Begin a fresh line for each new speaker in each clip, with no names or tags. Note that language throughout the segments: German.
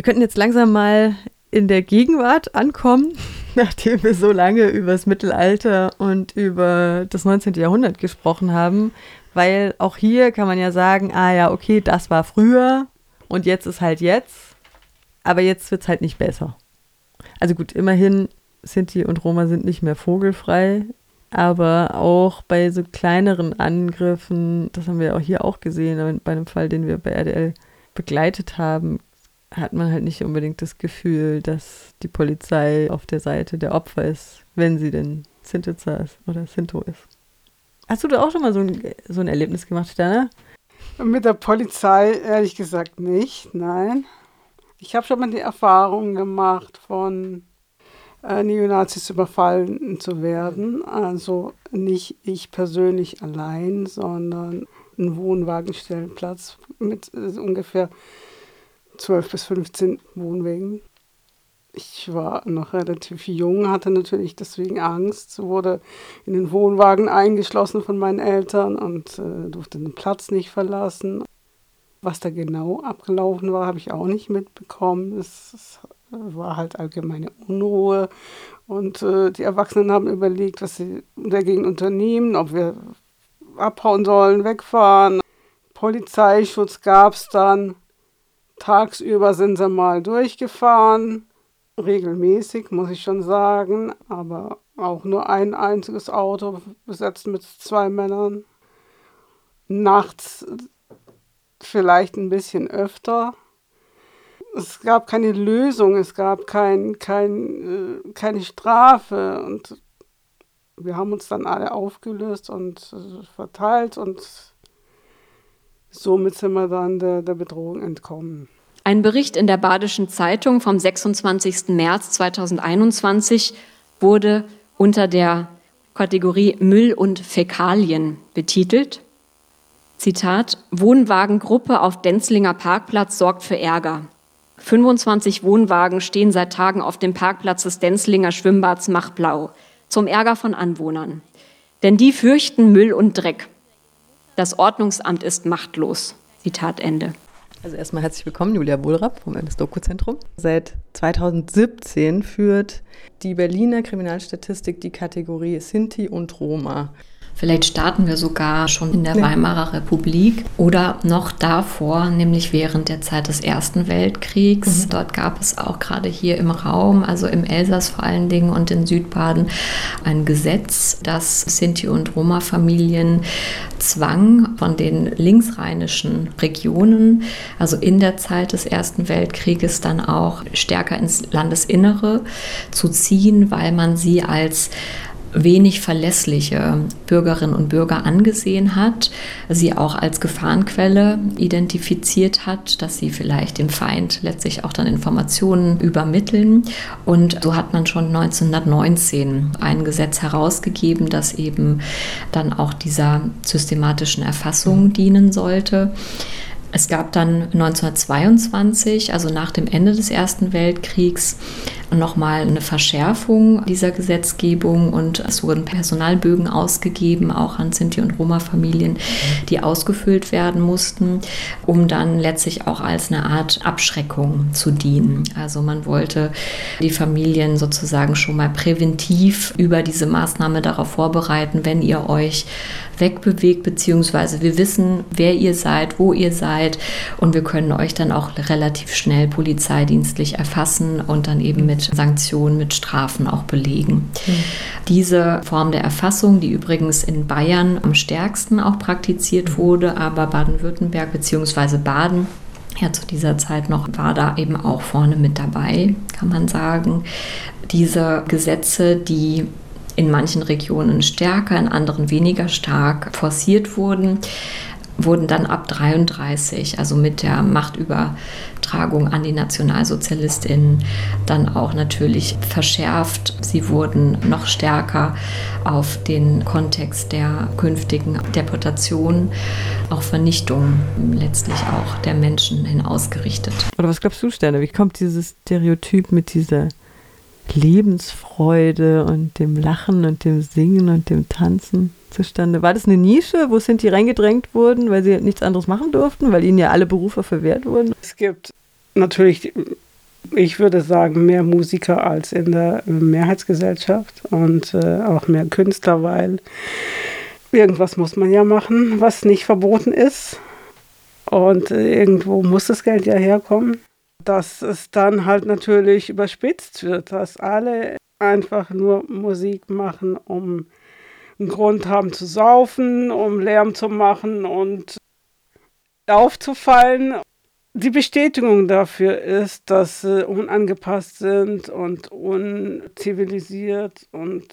Wir könnten jetzt langsam mal in der Gegenwart ankommen, nachdem wir so lange über das Mittelalter und über das 19. Jahrhundert gesprochen haben, weil auch hier kann man ja sagen, ah ja, okay, das war früher und jetzt ist halt jetzt, aber jetzt wird es halt nicht besser. Also gut, immerhin Sinti und Roma sind nicht mehr vogelfrei, aber auch bei so kleineren Angriffen, das haben wir auch hier auch gesehen, bei einem Fall, den wir bei RDL begleitet haben, hat man halt nicht unbedingt das Gefühl, dass die Polizei auf der Seite der Opfer ist, wenn sie denn Sintitzer ist oder Sinto ist. Hast du da auch schon mal so ein, so ein Erlebnis gemacht, Sterne?
Mit der Polizei ehrlich gesagt nicht, nein. Ich habe schon mal die Erfahrung gemacht, von äh, Neonazis überfallen zu werden. Also nicht ich persönlich allein, sondern ein Wohnwagenstellplatz mit äh, ungefähr 12 bis 15 Wohnwegen. Ich war noch relativ jung, hatte natürlich deswegen Angst, wurde in den Wohnwagen eingeschlossen von meinen Eltern und äh, durfte den Platz nicht verlassen. Was da genau abgelaufen war, habe ich auch nicht mitbekommen. Es, es war halt allgemeine Unruhe und äh, die Erwachsenen haben überlegt, was sie dagegen unternehmen, ob wir abhauen sollen, wegfahren. Polizeischutz gab es dann. Tagsüber sind sie mal durchgefahren, regelmäßig, muss ich schon sagen, aber auch nur ein einziges Auto besetzt mit zwei Männern. Nachts vielleicht ein bisschen öfter. Es gab keine Lösung, es gab kein, kein, äh, keine Strafe und wir haben uns dann alle aufgelöst und äh, verteilt und somit sind wir dann der, der Bedrohung entkommen.
Ein Bericht in der Badischen Zeitung vom 26. März 2021 wurde unter der Kategorie Müll und Fäkalien betitelt. Zitat: Wohnwagengruppe auf Denzlinger Parkplatz sorgt für Ärger. 25 Wohnwagen stehen seit Tagen auf dem Parkplatz des Denzlinger Schwimmbads Machblau zum Ärger von Anwohnern. Denn die fürchten Müll und Dreck. Das Ordnungsamt ist machtlos. Zitat Ende.
Also erstmal herzlich willkommen, Julia Wohlrapp vom MS-Doku-Zentrum. Seit 2017 führt die Berliner Kriminalstatistik die Kategorie Sinti und Roma.
Vielleicht starten wir sogar schon in der ja. Weimarer Republik oder noch davor, nämlich während der Zeit des Ersten Weltkriegs. Mhm. Dort gab es auch gerade hier im Raum, also im Elsass vor allen Dingen und in Südbaden, ein Gesetz, das Sinti- und Roma-Familien zwang, von den linksrheinischen Regionen, also in der Zeit des Ersten Weltkrieges, dann auch stärker ins Landesinnere zu ziehen, weil man sie als wenig verlässliche Bürgerinnen und Bürger angesehen hat, sie auch als Gefahrenquelle identifiziert hat, dass sie vielleicht dem Feind letztlich auch dann Informationen übermitteln. Und so hat man schon 1919 ein Gesetz herausgegeben, das eben dann auch dieser systematischen Erfassung dienen sollte. Es gab dann 1922, also nach dem Ende des Ersten Weltkriegs, nochmal eine Verschärfung dieser Gesetzgebung und es wurden Personalbögen ausgegeben, auch an Sinti- und Roma-Familien, die ausgefüllt werden mussten, um dann letztlich auch als eine Art Abschreckung zu dienen. Also man wollte die Familien sozusagen schon mal präventiv über diese Maßnahme darauf vorbereiten, wenn ihr euch wegbewegt, beziehungsweise wir wissen, wer ihr seid, wo ihr seid und wir können euch dann auch relativ schnell polizeidienstlich erfassen und dann eben mit Sanktionen, mit Strafen auch belegen. Mhm. Diese Form der Erfassung, die übrigens in Bayern am stärksten auch praktiziert wurde, aber Baden-Württemberg beziehungsweise Baden ja zu dieser Zeit noch war da eben auch vorne mit dabei, kann man sagen. Diese Gesetze, die in manchen Regionen stärker, in anderen weniger stark forciert wurden, wurden dann ab 33, also mit der Machtübertragung an die Nationalsozialistinnen, dann auch natürlich verschärft. Sie wurden noch stärker auf den Kontext der künftigen Deportation, auch Vernichtung letztlich auch der Menschen hin ausgerichtet.
Oder was glaubst du, Sterne? Wie kommt dieses Stereotyp mit dieser Lebensfreude und dem Lachen und dem Singen und dem Tanzen zustande? War das eine Nische, wo sind die reingedrängt wurden, weil sie nichts anderes machen durften, weil ihnen ja alle Berufe verwehrt wurden?
Es gibt natürlich Ich würde sagen, mehr Musiker als in der Mehrheitsgesellschaft und äh, auch mehr Künstler, weil irgendwas muss man ja machen, was nicht verboten ist. Und äh, irgendwo muss das Geld ja herkommen. Dass es dann halt natürlich überspitzt wird, dass alle einfach nur Musik machen, um einen Grund haben zu saufen, um Lärm zu machen und aufzufallen. Die Bestätigung dafür ist, dass sie unangepasst sind und unzivilisiert und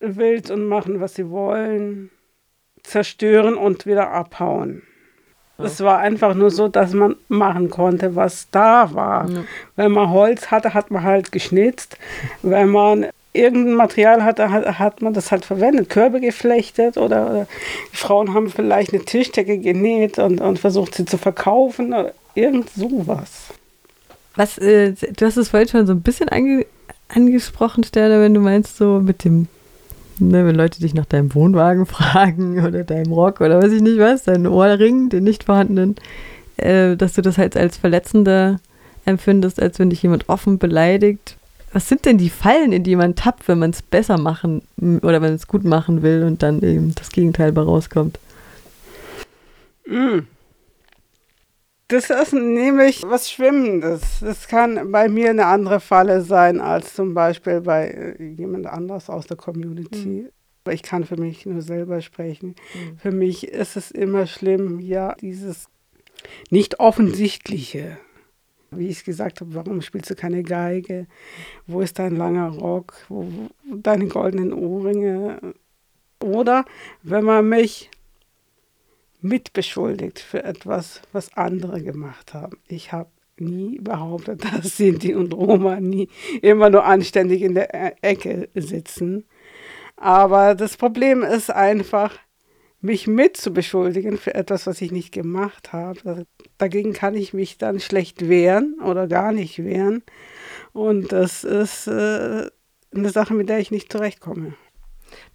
wild und machen, was sie wollen, zerstören und wieder abhauen. Es war einfach nur so, dass man machen konnte, was da war. Ja. Wenn man Holz hatte, hat man halt geschnitzt. Wenn man irgendein Material hatte, hat, hat man das halt verwendet. Körbe geflechtet oder, oder Frauen haben vielleicht eine Tischdecke genäht und, und versucht sie zu verkaufen oder irgend sowas.
Was, äh, du hast es vorhin schon so ein bisschen ange angesprochen, Sterne, wenn du meinst, so mit dem Ne, wenn Leute dich nach deinem Wohnwagen fragen oder deinem Rock oder weiß ich nicht was, deinen Ohrring, den nicht vorhandenen, äh, dass du das halt als verletzender empfindest, als wenn dich jemand offen beleidigt. Was sind denn die Fallen, in die man tappt, wenn man es besser machen oder wenn es gut machen will und dann eben das Gegenteil bei rauskommt?
Mm. Das ist nämlich was Schwimmendes. Das kann bei mir eine andere Falle sein als zum Beispiel bei äh, jemand anders aus der Community. Mhm. Ich kann für mich nur selber sprechen. Mhm. Für mich ist es immer schlimm, ja, dieses nicht offensichtliche. Wie ich gesagt habe, warum spielst du keine Geige? Wo ist dein langer Rock? Wo, wo deine goldenen Ohrringe? Oder wenn man mich mitbeschuldigt für etwas, was andere gemacht haben. Ich habe nie behauptet, dass Sinti und Roma nie immer nur anständig in der e-, Ecke sitzen. Aber das Problem ist einfach, mich mitzubeschuldigen für etwas, was ich nicht gemacht habe. Dagegen kann ich mich dann schlecht wehren oder gar nicht wehren. Und das ist äh, eine Sache, mit der ich nicht zurechtkomme.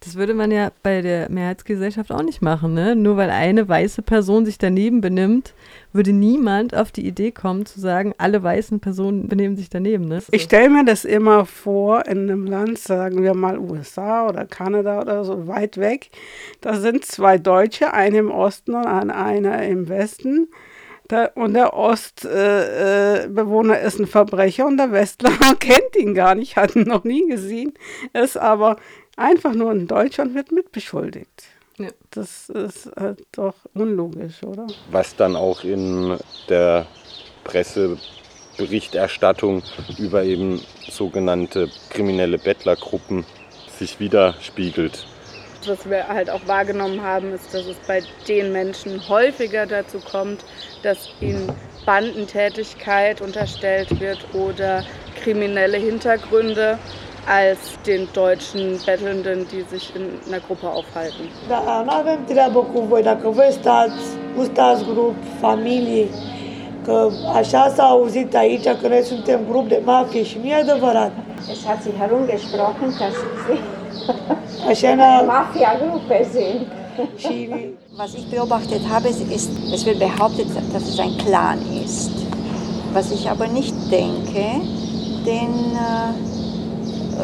Das würde man ja bei der Mehrheitsgesellschaft auch nicht machen, ne? Nur weil eine weiße Person sich daneben benimmt, würde niemand auf die Idee kommen zu sagen, alle weißen Personen benehmen sich daneben, ne?
Ich stelle mir das immer vor, in einem Land, sagen wir mal USA oder Kanada oder so, weit weg, da sind zwei Deutsche, eine im Osten und einer im Westen. Und der Ostbewohner äh, ist ein Verbrecher und der Westler kennt ihn gar nicht, hat ihn noch nie gesehen, ist aber einfach nur in Deutschland wird mitbeschuldigt. Ja. Das ist halt doch unlogisch, oder?
Was dann auch in der Presseberichterstattung über eben sogenannte kriminelle Bettlergruppen sich widerspiegelt.
Was wir halt auch wahrgenommen haben, ist, dass es bei den Menschen häufiger dazu kommt, dass ihnen Bandentätigkeit unterstellt wird oder kriminelle Hintergründe als den deutschen Bettelnden, die sich in einer Gruppe aufhalten.
Da, nu avem treabă cu voi, dacă voi stați, nu stați grup, familie, că așa s-a auzit aici că noi suntem grup de mafie și nu e adevărat.
Es hat sich herumgesprochen, dass sie eine Mafia-Gruppe sind.
Was ich beobachtet habe, ist, es wird behauptet, dass es ein Clan ist. Was ich aber nicht denke, denn äh,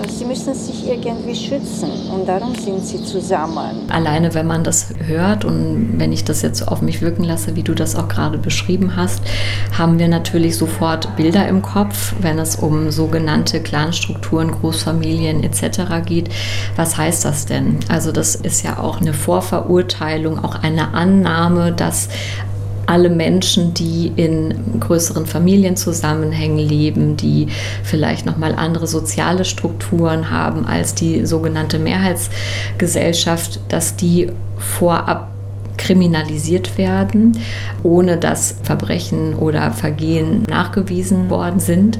sie müssen sich irgendwie schützen und darum sind sie zusammen.
Alleine wenn man das hört und wenn ich das jetzt auf mich wirken lasse, wie du das auch gerade beschrieben hast, haben wir natürlich sofort Bilder im Kopf, wenn es um sogenannte Clanstrukturen, Großfamilien etc. geht. Was heißt das denn? Also das ist ja auch eine Vorverurteilung, auch eine Annahme, dass alle Menschen, die in größeren Familienzusammenhängen leben, die vielleicht noch mal andere soziale Strukturen haben als die sogenannte Mehrheitsgesellschaft, dass die vorab kriminalisiert werden, ohne dass Verbrechen oder Vergehen nachgewiesen worden sind.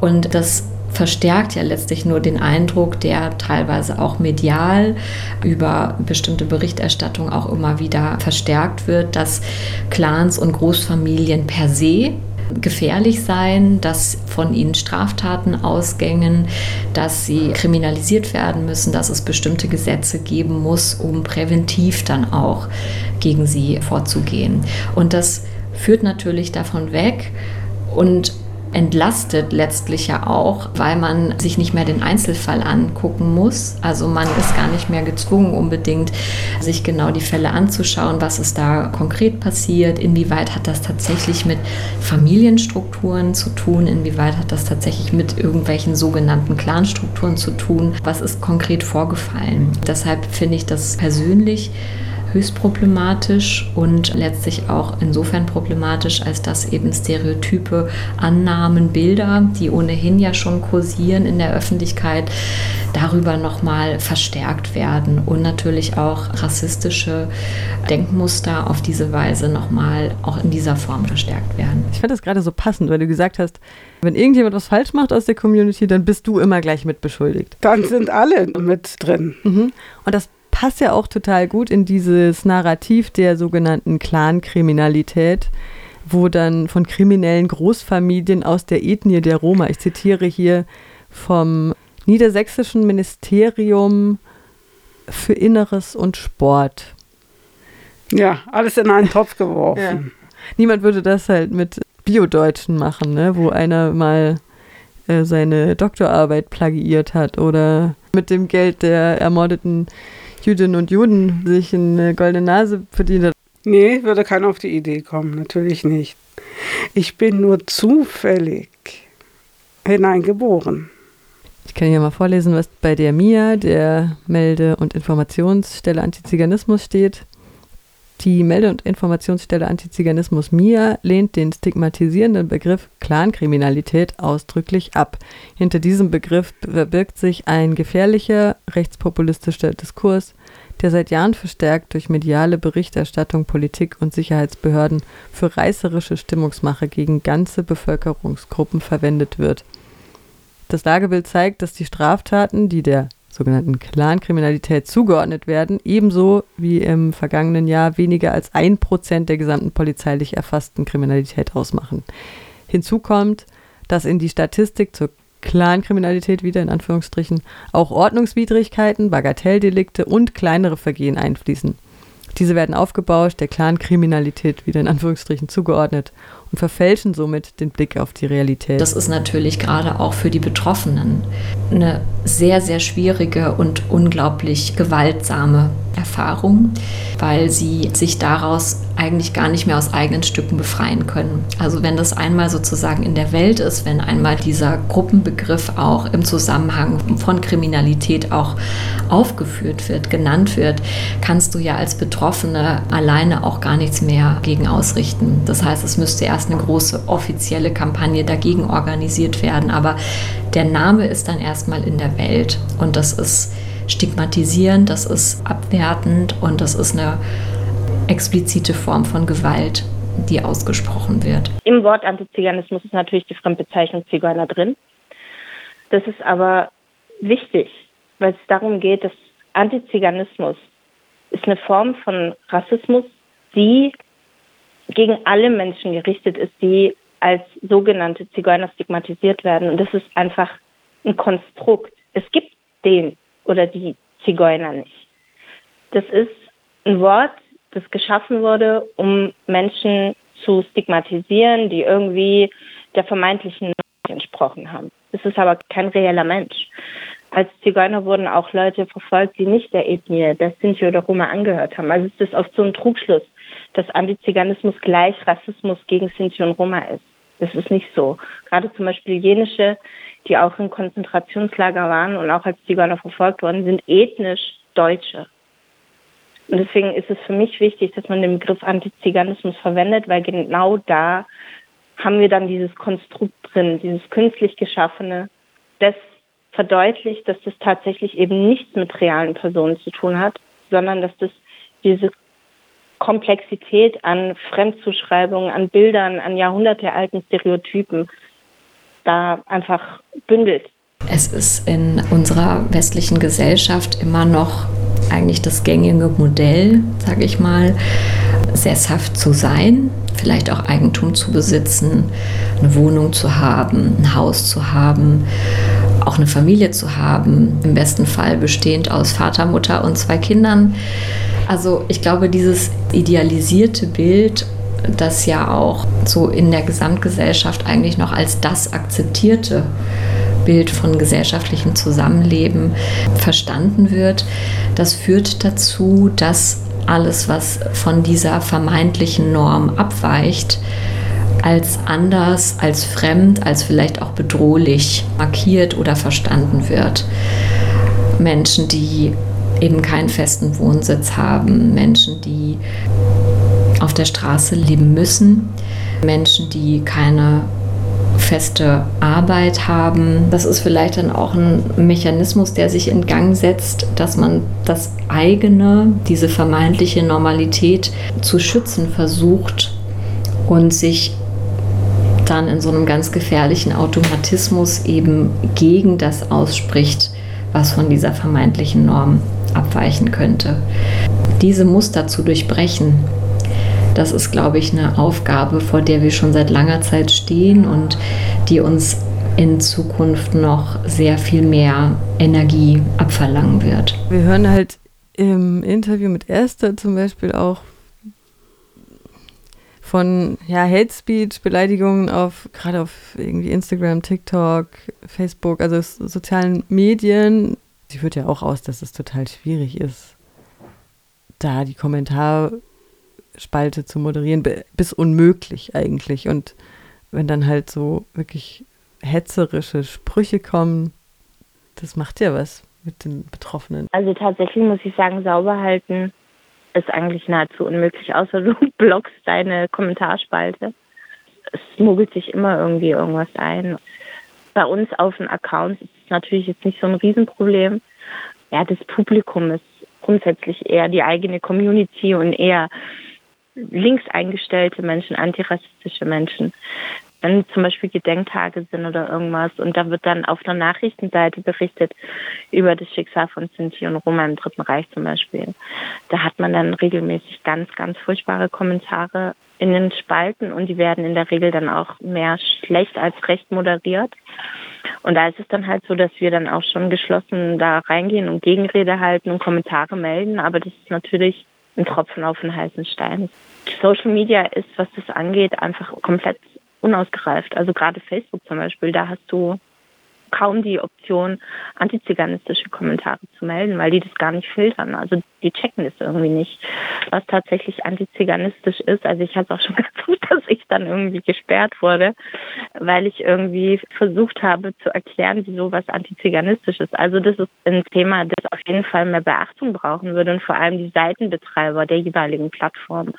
Und das verstärkt ja letztlich nur den Eindruck, der teilweise auch medial über bestimmte Berichterstattung auch immer wieder verstärkt wird, dass Clans und Großfamilien per se gefährlich seien, dass von ihnen Straftaten ausgängen, dass sie kriminalisiert werden müssen, dass es bestimmte Gesetze geben muss, um präventiv dann auch gegen sie vorzugehen. Und das führt natürlich davon weg und entlastet letztlich ja auch, weil man sich nicht mehr den Einzelfall angucken muss. Also man ist gar nicht mehr gezwungen, unbedingt sich genau die Fälle anzuschauen, was ist da konkret passiert, inwieweit hat das tatsächlich mit Familienstrukturen zu tun, inwieweit hat das tatsächlich mit irgendwelchen sogenannten Clanstrukturen zu tun, was ist konkret vorgefallen. Deshalb finde ich das persönlich höchst problematisch und letztlich auch insofern problematisch, als dass eben Stereotype, Annahmen, Bilder, die ohnehin ja schon kursieren in der Öffentlichkeit, darüber nochmal verstärkt werden und natürlich auch rassistische Denkmuster auf diese Weise nochmal auch in dieser Form verstärkt werden.
Ich fand das gerade so passend, weil du gesagt hast, wenn irgendjemand was falsch macht aus der Community, dann bist du immer gleich mitbeschuldigt.
Dann sind alle mit drin.
Mhm. Und das passt ja auch total gut in dieses Narrativ der sogenannten Clan-Kriminalität, wo dann von kriminellen Großfamilien aus der Ethnie der Roma, ich zitiere hier vom Niedersächsischen Ministerium für Inneres und Sport.
Ja, alles in einen Topf geworfen. Ja.
Niemand würde das halt mit Biodeutschen machen, ne? wo einer mal äh, seine Doktorarbeit plagiiert hat oder mit dem Geld der ermordeten Jüdinnen und Juden sich eine goldene Nase verdient hat.
Nee, würde keiner auf die Idee kommen, natürlich nicht. Ich bin nur zufällig hineingeboren.
Ich kann hier mal vorlesen, was bei der MIA, der Melde- und Informationsstelle Antiziganismus steht. Die Melde- und Informationsstelle Antiziganismus MIA lehnt den stigmatisierenden Begriff Clankriminalität ausdrücklich ab. Hinter diesem Begriff verbirgt sich ein gefährlicher rechtspopulistischer Diskurs, der seit Jahren verstärkt durch mediale Berichterstattung, Politik und Sicherheitsbehörden für reißerische Stimmungsmache gegen ganze Bevölkerungsgruppen verwendet wird. Das Lagebild zeigt, dass die Straftaten, die der sogenannten Clankriminalität zugeordnet werden, ebenso wie im vergangenen Jahr weniger als ein Prozent der gesamten polizeilich erfassten Kriminalität ausmachen. Hinzu kommt, dass in die Statistik zur Clankriminalität wieder in Anführungsstrichen auch Ordnungswidrigkeiten, Bagatelldelikte und kleinere Vergehen einfließen. Diese werden aufgebauscht, der Clankriminalität wieder in Anführungsstrichen zugeordnet und verfälschen somit den Blick auf die Realität.
Das ist natürlich gerade auch für die Betroffenen eine sehr, sehr schwierige und unglaublich gewaltsame Erfahrung, weil sie sich daraus eigentlich gar nicht mehr aus eigenen Stücken befreien können. Also wenn das einmal sozusagen in der Welt ist, wenn einmal dieser Gruppenbegriff auch im Zusammenhang von Kriminalität auch aufgeführt wird, genannt wird, kannst du ja als Betroffene alleine auch gar nichts mehr gegen ausrichten. Das heißt, es müsste erst eine große offizielle Kampagne dagegen organisiert werden, aber der Name ist dann erstmal in der Welt und das ist stigmatisierend, das ist abwertend und das ist eine explizite Form von Gewalt, die ausgesprochen wird.
Im Wort Antiziganismus ist natürlich die Fremdbezeichnung Zigeuner drin. Das ist aber wichtig, weil es darum geht, dass Antiziganismus ist eine Form von Rassismus, die gegen alle Menschen gerichtet ist, die als sogenannte Zigeuner stigmatisiert werden. Und das ist einfach ein Konstrukt. Es gibt den oder die Zigeuner nicht. Das ist ein Wort, das geschaffen wurde, um Menschen zu stigmatisieren, die irgendwie der vermeintlichen entsprochen haben. Es ist aber kein reeller Mensch. Als Zigeuner wurden auch Leute verfolgt, die nicht der Ethnie der Sinti oder Roma angehört haben. Also es ist oft so ein Trugschluss, dass Antiziganismus gleich Rassismus gegen Sinti und Roma ist. Das ist nicht so. Gerade zum Beispiel jenische, die auch in Konzentrationslager waren und auch als Zigeuner verfolgt worden, sind ethnisch Deutsche. Und deswegen ist es für mich wichtig, dass man den Begriff Antiziganismus verwendet, weil genau da haben wir dann dieses Konstrukt drin, dieses künstlich geschaffene, das verdeutlicht, dass das tatsächlich eben nichts mit realen Personen zu tun hat, sondern dass das diese Komplexität an Fremdzuschreibungen, an Bildern, an jahrhundertealten Stereotypen da einfach bündelt.
Es ist in unserer westlichen Gesellschaft immer noch eigentlich das gängige Modell, sage ich mal, sesshaft zu sein, vielleicht auch Eigentum zu besitzen, eine Wohnung zu haben, ein Haus zu haben, auch eine Familie zu haben, im besten Fall bestehend aus Vater, Mutter und zwei Kindern. Also ich glaube, dieses idealisierte Bild das ja auch so in der Gesamtgesellschaft eigentlich noch als das akzeptierte Bild von gesellschaftlichem Zusammenleben verstanden wird, das führt dazu, dass alles, was von dieser vermeintlichen Norm abweicht, als anders, als fremd, als vielleicht auch bedrohlich markiert oder verstanden wird. Menschen, die eben keinen festen Wohnsitz haben, Menschen, die auf der Straße leben müssen, Menschen, die keine feste Arbeit haben. Das ist vielleicht dann auch ein Mechanismus, der sich in Gang setzt, dass man das eigene, diese vermeintliche Normalität zu schützen versucht und sich dann in so einem ganz gefährlichen Automatismus eben gegen das ausspricht, was von dieser vermeintlichen Norm abweichen könnte. Diese Muster zu durchbrechen, das ist, glaube ich, eine Aufgabe, vor der wir schon seit langer Zeit stehen und die uns in Zukunft noch sehr viel mehr Energie abverlangen wird.
Wir hören halt im Interview mit Esther zum Beispiel auch von ja, Hate Speech, Beleidigungen auf gerade auf irgendwie Instagram, TikTok, Facebook, also sozialen Medien. Sie führt ja auch aus, dass es total schwierig ist, da die Kommentarspalte zu moderieren, bis unmöglich eigentlich. Und wenn dann halt so wirklich hetzerische Sprüche kommen, das macht ja was mit den Betroffenen.
Also tatsächlich muss ich sagen, sauber halten ist eigentlich nahezu unmöglich, außer du blockst deine Kommentarspalte. Es muggelt sich immer irgendwie irgendwas ein. Bei uns auf den Accounts ist es natürlich jetzt nicht so ein Riesenproblem. Ja, das Publikum ist grundsätzlich eher die eigene Community und eher links eingestellte Menschen, antirassistische Menschen wenn zum Beispiel Gedenktage sind oder irgendwas und da wird dann auf der Nachrichtenseite berichtet über das Schicksal von Sinti und Roma im Dritten Reich zum Beispiel. Da hat man dann regelmäßig ganz, ganz furchtbare Kommentare in den Spalten und die werden in der Regel dann auch mehr schlecht als recht moderiert. Und da ist es dann halt so, dass wir dann auch schon geschlossen da reingehen und Gegenrede halten und Kommentare melden, aber das ist natürlich ein Tropfen auf den heißen Stein. Social Media ist, was das angeht, einfach komplett unausgereift. Also gerade Facebook zum Beispiel, da hast du kaum die Option, antiziganistische Kommentare zu melden, weil die das gar nicht filtern. Also die checken das irgendwie nicht, was tatsächlich antiziganistisch ist. Also ich hatte auch schon gedacht, dass ich dann irgendwie gesperrt wurde, weil ich irgendwie versucht habe zu erklären, wieso was antiziganistisch ist. Also das ist ein Thema, das auf jeden Fall mehr Beachtung brauchen würde und vor allem die Seitenbetreiber der jeweiligen Plattform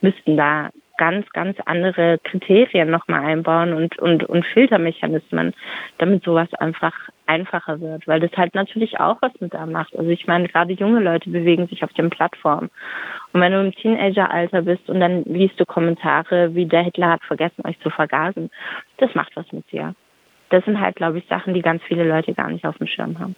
müssten da ganz, ganz andere Kriterien nochmal einbauen und, und, und Filtermechanismen, damit sowas einfach einfacher wird, weil das halt natürlich auch was mit da macht. Also ich meine, gerade junge Leute bewegen sich auf den Plattformen. Und wenn du im Teenageralter bist und dann liest du Kommentare, wie der Hitler hat vergessen, euch zu vergasen, das macht was mit dir. Das sind halt, glaube ich, Sachen, die ganz viele Leute gar nicht auf dem Schirm haben.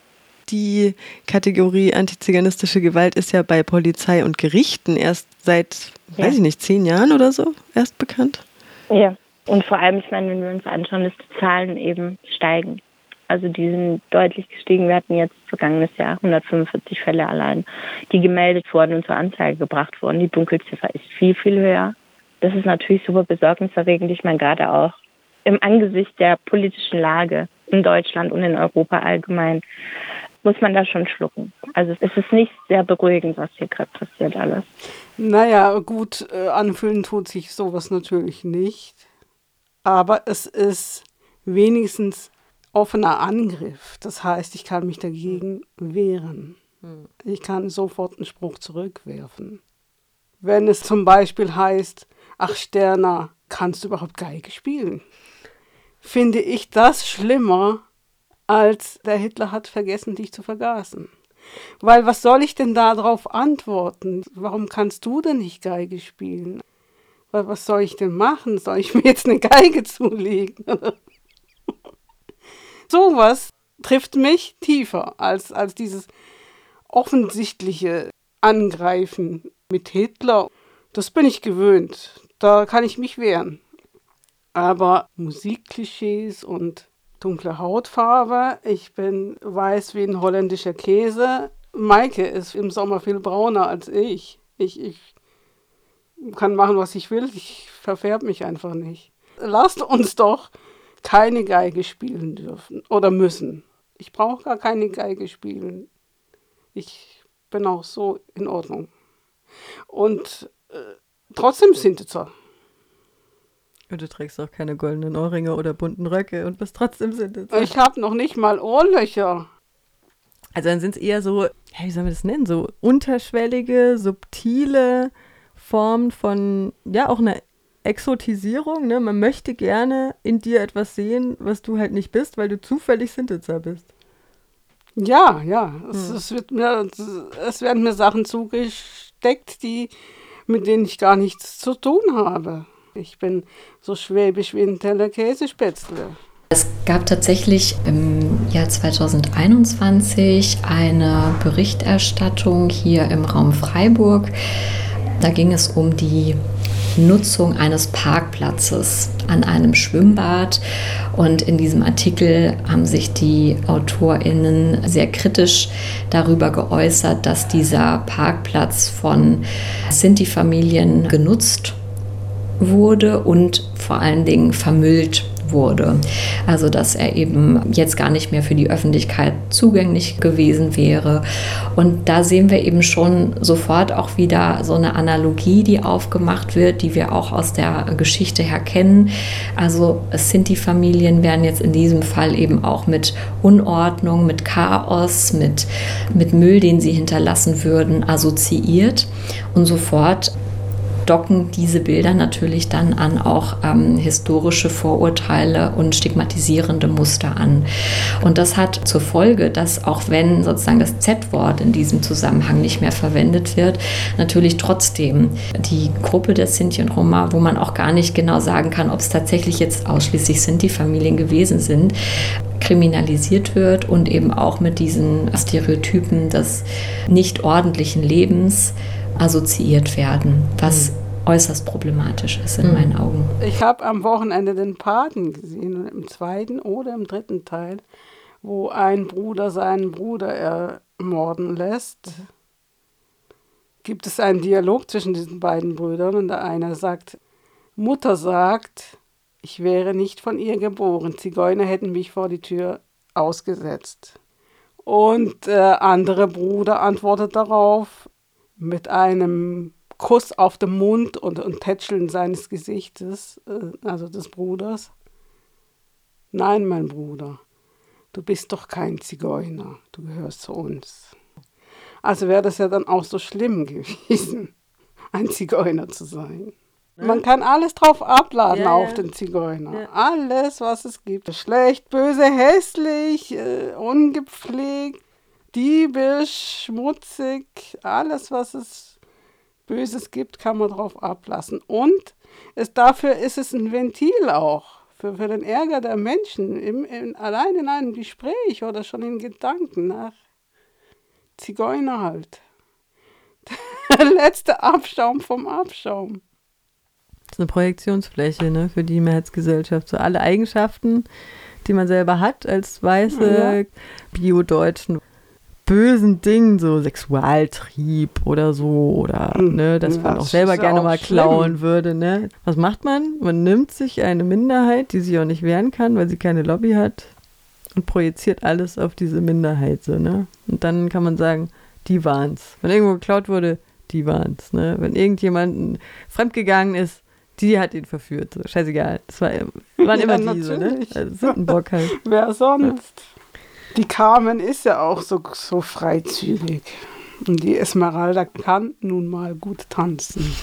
Die Kategorie antiziganistische Gewalt ist ja bei Polizei und Gerichten erst seit, ja. weiß ich nicht, zehn Jahren oder so erst bekannt.
Ja, und vor allem, ich meine, wenn wir uns anschauen, dass die Zahlen eben steigen. Also die sind deutlich gestiegen. Wir hatten jetzt vergangenes Jahr 145 Fälle allein, die gemeldet wurden und zur Anzeige gebracht wurden. Die Dunkelziffer ist viel, viel höher. Das ist natürlich super besorgniserregend. Ich meine, gerade auch im Angesicht der politischen Lage in Deutschland und in Europa allgemein muss man da schon schlucken. Also es ist nicht sehr beruhigend, was hier gerade passiert alles.
Naja, gut, äh, anfühlen tut sich sowas natürlich nicht. Aber es ist wenigstens offener Angriff. Das heißt, ich kann mich dagegen wehren. Hm. Ich kann sofort einen Spruch zurückwerfen. Wenn es zum Beispiel heißt, ach Sterner, kannst du überhaupt Geige spielen? Finde ich das schlimmer, als der Hitler hat vergessen, dich zu vergaßen. Weil was soll ich denn darauf antworten? Warum kannst du denn nicht Geige spielen? Weil was soll ich denn machen? Soll ich mir jetzt eine Geige zulegen? Sowas trifft mich tiefer als, als dieses offensichtliche Angreifen mit Hitler. Das bin ich gewöhnt. Da kann ich mich wehren. Aber Musikklischees und dunkle Hautfarbe. Ich bin weiß wie ein holländischer Käse. Maike ist im Sommer viel brauner als ich. Ich, ich kann machen, was ich will. Ich verfärbe mich einfach nicht. Lasst uns doch keine Geige spielen dürfen oder müssen. Ich brauche gar keine Geige spielen. Ich bin auch so in Ordnung. Und äh, trotzdem sind es so.
Und du trägst auch keine goldenen Ohrringe oder bunten Röcke und bist trotzdem sind
Ich habe noch nicht mal Ohrlöcher.
Also dann sind es eher so, wie soll man das nennen, so unterschwellige, subtile Formen von, ja, auch einer Exotisierung. Ne? Man möchte gerne in dir etwas sehen, was du halt nicht bist, weil du zufällig Sintitzer bist.
Ja, ja. Es, hm. es, wird mir, es werden mir Sachen zugesteckt, die, mit denen ich gar nichts zu tun habe. Ich bin so schwäbisch wie ein Teller Käsespätzle.
Es gab tatsächlich im Jahr 2021 eine Berichterstattung hier im Raum Freiburg. Da ging es um die Nutzung eines Parkplatzes an einem Schwimmbad. Und in diesem Artikel haben sich die AutorInnen sehr kritisch darüber geäußert, dass dieser Parkplatz von Sinti-Familien genutzt wurde und vor allen Dingen vermüllt wurde. Also dass er eben jetzt gar nicht mehr für die Öffentlichkeit zugänglich gewesen wäre. Und da sehen wir eben schon sofort auch wieder so eine Analogie, die aufgemacht wird, die wir auch aus der Geschichte her kennen. Also es sind die Familien werden jetzt in diesem Fall eben auch mit Unordnung, mit Chaos, mit, mit Müll, den sie hinterlassen würden, assoziiert. Und sofort docken diese Bilder natürlich dann an auch ähm, historische Vorurteile und stigmatisierende Muster an. Und das hat zur Folge, dass auch wenn sozusagen das Z-Wort in diesem Zusammenhang nicht mehr verwendet wird, natürlich trotzdem die Gruppe der Sinti und Roma, wo man auch gar nicht genau sagen kann, ob es tatsächlich jetzt ausschließlich Sinti-Familien gewesen sind, kriminalisiert wird und eben auch mit diesen Stereotypen des nicht ordentlichen Lebens assoziiert werden, was mhm. äußerst problematisch ist in mhm. meinen Augen.
Ich habe am Wochenende den Paten gesehen, im zweiten oder im dritten Teil, wo ein Bruder seinen Bruder ermorden lässt. Gibt es einen Dialog zwischen diesen beiden Brüdern und der eine sagt, Mutter sagt, ich wäre nicht von ihr geboren, Zigeuner hätten mich vor die Tür ausgesetzt. Und der andere Bruder antwortet darauf, mit einem Kuss auf den Mund und, und Tätscheln seines Gesichtes, äh, also des Bruders. Nein, mein Bruder, du bist doch kein Zigeuner, du gehörst zu uns. Also wäre das ja dann auch so schlimm gewesen, ein Zigeuner zu sein. Man kann alles drauf abladen ja, auf den Zigeuner. Ja. Alles, was es gibt. Schlecht, böse, hässlich, äh, ungepflegt, diebisch, schmutzig, alles, was es Böses gibt, kann man drauf ablassen. Und es, dafür ist es ein Ventil auch für, für den Ärger der Menschen, im, in, allein in einem Gespräch oder schon in Gedanken nach Zigeuner halt. Der letzte Abschaum vom Abschaum.
Das ist eine Projektionsfläche ne, für die Mehrheitsgesellschaft. So alle Eigenschaften, die man selber hat als weiße ja. Bio-Deutschen bösen Dingen, so Sexualtrieb oder so, oder hm. ne, dass ja, man auch selber gerne auch mal klauen schlimm. würde. Ne? Was macht man? Man nimmt sich eine Minderheit, die sich auch nicht wehren kann, weil sie keine Lobby hat, und projiziert alles auf diese Minderheit. So, ne? Und dann kann man sagen, die waren's. Wenn irgendwo geklaut wurde, die waren's. Ne? Wenn irgendjemand fremdgegangen ist, die hat ihn verführt. So, scheißegal. Das war, waren immer ja, diese, ne? Also Sündenbock halt.
Wer sonst? Ja. Die Carmen ist ja auch so, so freizügig. Und die Esmeralda kann nun mal gut tanzen.